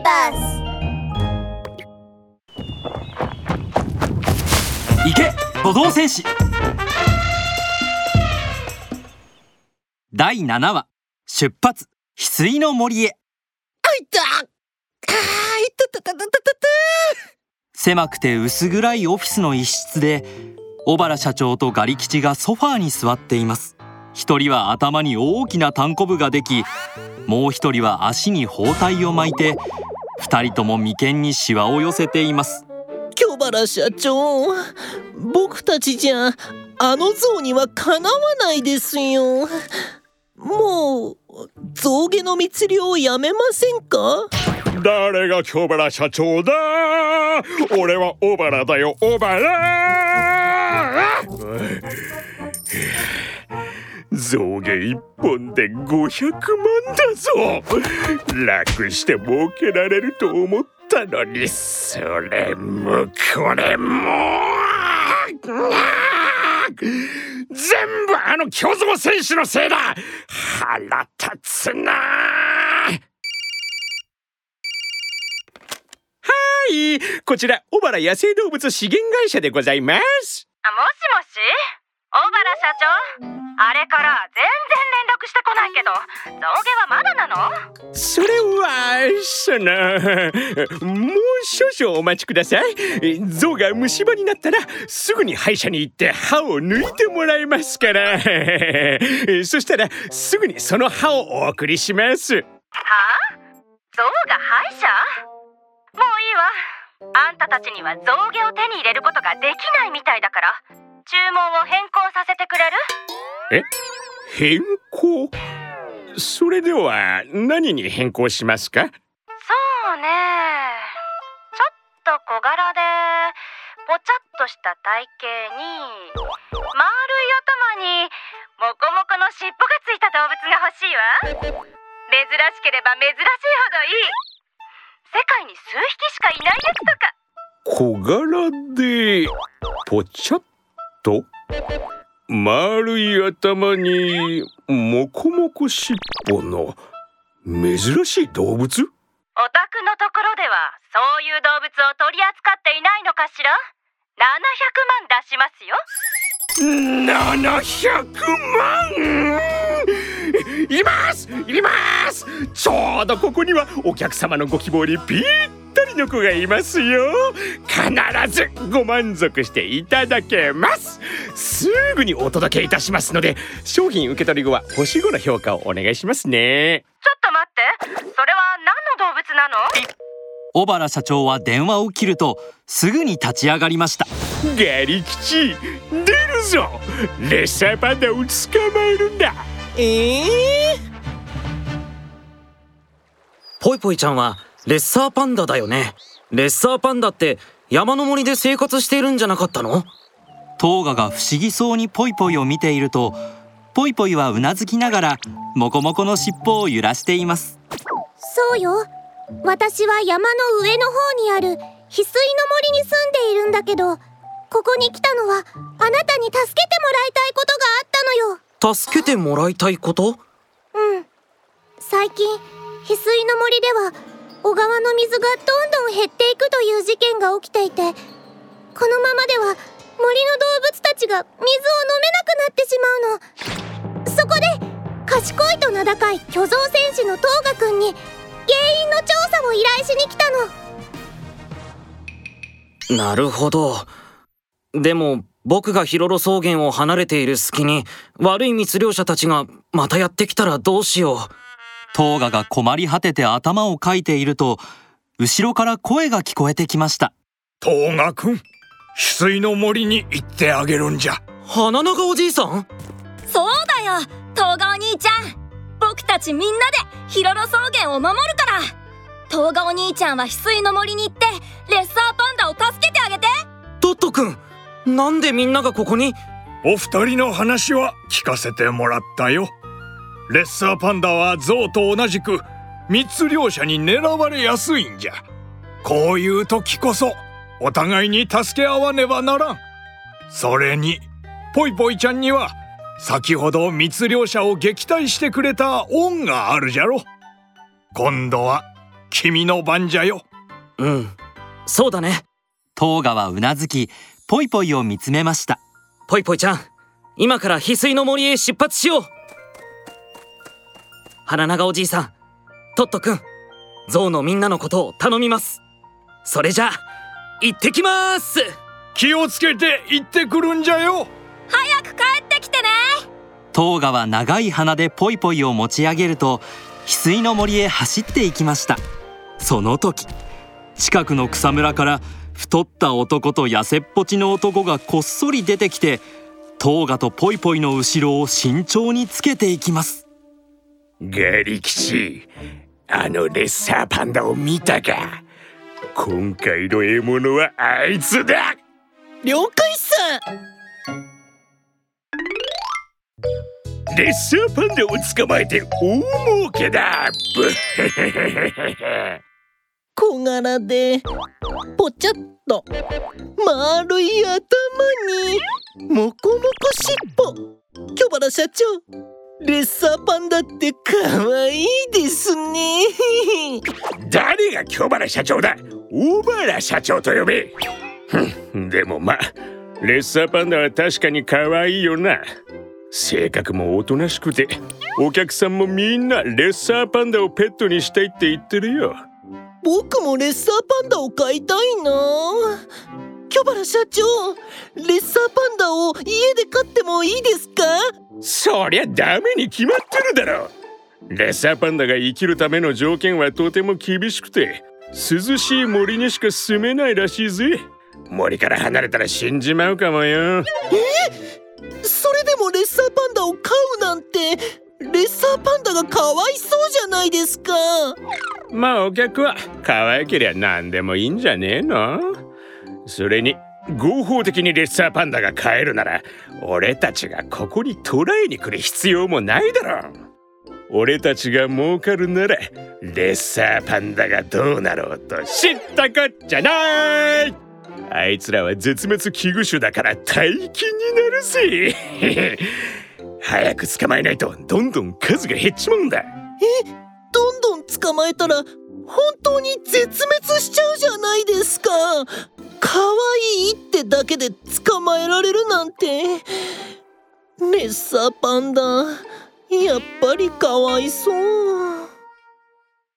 ーバス行け歩道戦士。第7話出発翡翠の森へ。あいた。あーいたたたたたたた。狭くて薄暗いオフィスの一室で小原社長とガリ吉がソファーに座っています。一人は頭に大きな単コブができもう一人は足に包帯を巻いて二人とも眉間にシワを寄せています。京原社長僕たちじゃあの像にはかなわないですよ。もう象牙の密漁をやめませんか？誰が京原社長だ？俺は小原だよ小原象牙一本で500万だぞ。楽して儲けられると思ったのにそれもこれも。全部あの巨像選手のせいだ。腹立つな。はい。こちら小原野生動物資源会社でございます。あもしもし？小原社長あれから全然連絡してこないけど象牙はまだなの？それはそのもう少々お待ちください。象が虫歯になったらすぐに歯医者に行って歯を抜いてもらいますから。そしたらすぐにその歯をお送りします。はあ？象が歯医者？もういいわ。あんたたちには象牙を手に入れることができないみたいだから注文を変更させてくれる？え？変更？それでは何に変更しますか？そうね。ちょっと小柄でぽちゃっとした体型に丸い頭にモコモコの尻尾がついた動物が欲しいわ。珍しければ珍しいほどいい。世界に数匹しかいないやつとか。小柄でぽちゃっと丸い頭にモコモコ尻尾の珍しい動物？お宅のところではそういう動物を取り扱っていないのかしら？700万出しますよ。700万！います！います！ちょうどここにはお客様のご希望にぴったりの子がいますよ。必ずご満足していただけます。すぐにお届けいたしますので商品受け取り後は星5の評価をお願いしますね。ちょっと待って。それは何の動物なの？小原社長は電話を切るとすぐに立ち上がりました。ガリ吉出るぞ。レッサーパンダを捕まえるんだ。ええぽいぽいちゃんはレッサーパンダだよね。レッサーパンダって山の森で生活しているんじゃなかったの？トーガが不思議そうにポイポイを見ているとポイポイはうなずきながらモコモコの尻尾を揺らしています。そうよ。私は山の上の方にある翡翠の森に住んでいるんだけどここに来たのはあなたに助けてもらいたいことがあったのよ。助けてもらいたいこと？うん。最近翡翠の森では小川の水がどんどん減っていくという事件が起きていてこのままでは森の動物たちが水を飲めなくなってしまうの。そこで賢いと名高い巨像戦士のトーガくんに原因の調査を依頼しに来たの。なるほど。でも僕がヒロロ草原を離れている隙に悪い密漁者たちがまたやってきたらどうしよう。トーガが困り果てて頭をかいていると後ろから声が聞こえてきました。東賀くん翡翠の森に行ってあげるんじゃ。花長おじいさん？そうだよ東賀お兄ちゃん。僕たちみんなでヒロロ草原を守るから。東賀お兄ちゃんは翡翠の森に行ってレッサーパンダを助けてあげて。トットくんなんでみんながここに？お二人の話は聞かせてもらったよレッサーパンダは象と同じく密漁者に狙われやすいんじゃ。こういう時こそお互いに助け合わねばならん。それにぽいぽいちゃんには先ほど密漁者を撃退してくれた恩があるじゃろ。今度は君の番じゃよ。うん。そうだね。トーガはうなずきポイポイを見つめました。ポイポイちゃん今から翡翠の森へ出発しよう花長おじいさんトットくんゾウのみんなのことを頼みます。それじゃあ行ってきます。気をつけて行ってくるんじゃよ。早く帰ってきてね。トーガは長い鼻でポイポイを持ち上げると翡翠の森へ走っていきました。その時近くの草むらから太った男と痩せっぽちの男がこっそり出てきてトーガとポイポイの後ろを慎重につけていきますガリ吉あのレッサーパンダを見たか。今回の獲物はあいつだ。了解さレッサーパンダを捕まえて大儲けだ。小柄でぽちゃっと丸い頭にモコモコ尻尾。巨原社長レッサーパンダって可愛いですね。誰が京原社長だ？大原社長と呼べ。でもまあレッサーパンダは確かに可愛いよな。性格もおとなしくてお客さんもみんなレッサーパンダをペットにしたいって言ってるよ。僕もレッサーパンダを飼いたいな巨原社長レッサーパンダを家で飼ってもいいですか？そりゃダメに決まってるだろ。レッサーパンダが生きるための条件はとても厳しくて涼しい森にしか住めないらしいぜ。森から離れたら死んじまうかもよ。それでもレッサーパンダを飼うなんてレッサーパンダがかわいそうじゃないですか。まあお客は可愛けりゃ何でもいいんじゃねえのそれに合法的にレッサーパンダが飼えるなら俺たちがここに捕らえに来る必要もないだろう。俺たちが儲かるならレッサーパンダがどうなろうと知ったこっちゃない。あいつらは絶滅危惧種だから大金になるぜ。早く捕まえないとどんどん数が減っちまうんだ。えどんどん捕まえたら本当に絶滅しちゃうじゃないですか。可愛いってだけで捕まえられるなんて。レッサーパンダやっぱりかわいそう